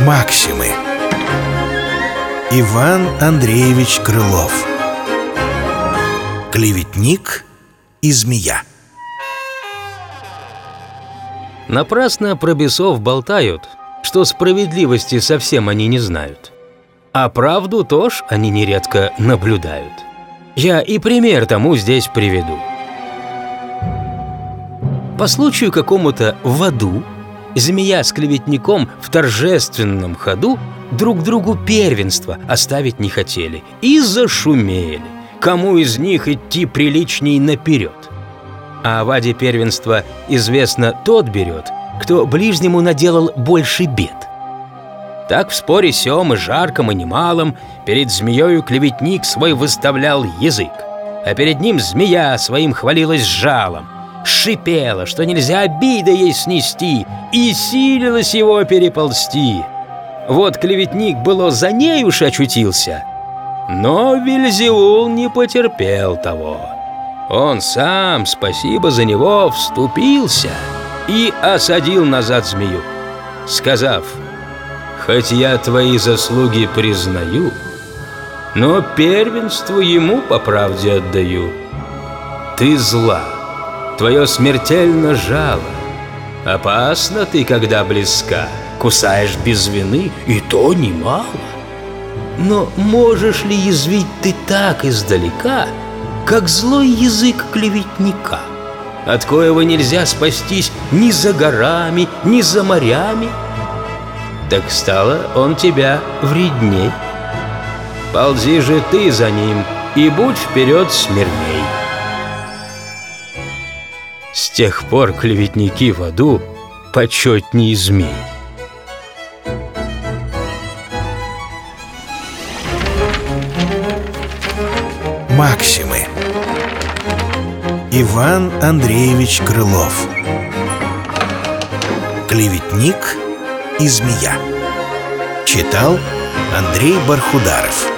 Максимы Иван Андреевич Крылов Клеветник и змея Напрасно про бесов болтают, что справедливости совсем они не знают. А правду тоже они нередко наблюдают. Я и пример тому здесь приведу. По случаю какому-то в аду змея с клеветником в торжественном ходу друг другу первенство оставить не хотели и зашумели, кому из них идти приличней наперед. А в аде первенства известно тот берет, кто ближнему наделал больше бед. Так в споре сём и жарком и немалом перед змеёю клеветник свой выставлял язык, а перед ним змея своим хвалилась жалом, шипела, что нельзя обида ей снести, и силилась его переползти. Вот клеветник было за ней уж очутился, но Вильзеул не потерпел того. Он сам, спасибо за него, вступился и осадил назад змею, сказав, «Хоть я твои заслуги признаю, но первенство ему по правде отдаю. Ты зла, твое смертельно жало. Опасно ты, когда близка, кусаешь без вины, и то немало. Но можешь ли язвить ты так издалека, как злой язык клеветника, от коего нельзя спастись ни за горами, ни за морями? Так стало он тебя вредней. Ползи же ты за ним и будь вперед смирней. С тех пор клеветники в аду почетней змей. Максимы. Иван Андреевич Крылов. Клеветник и змея. Читал Андрей Бархударов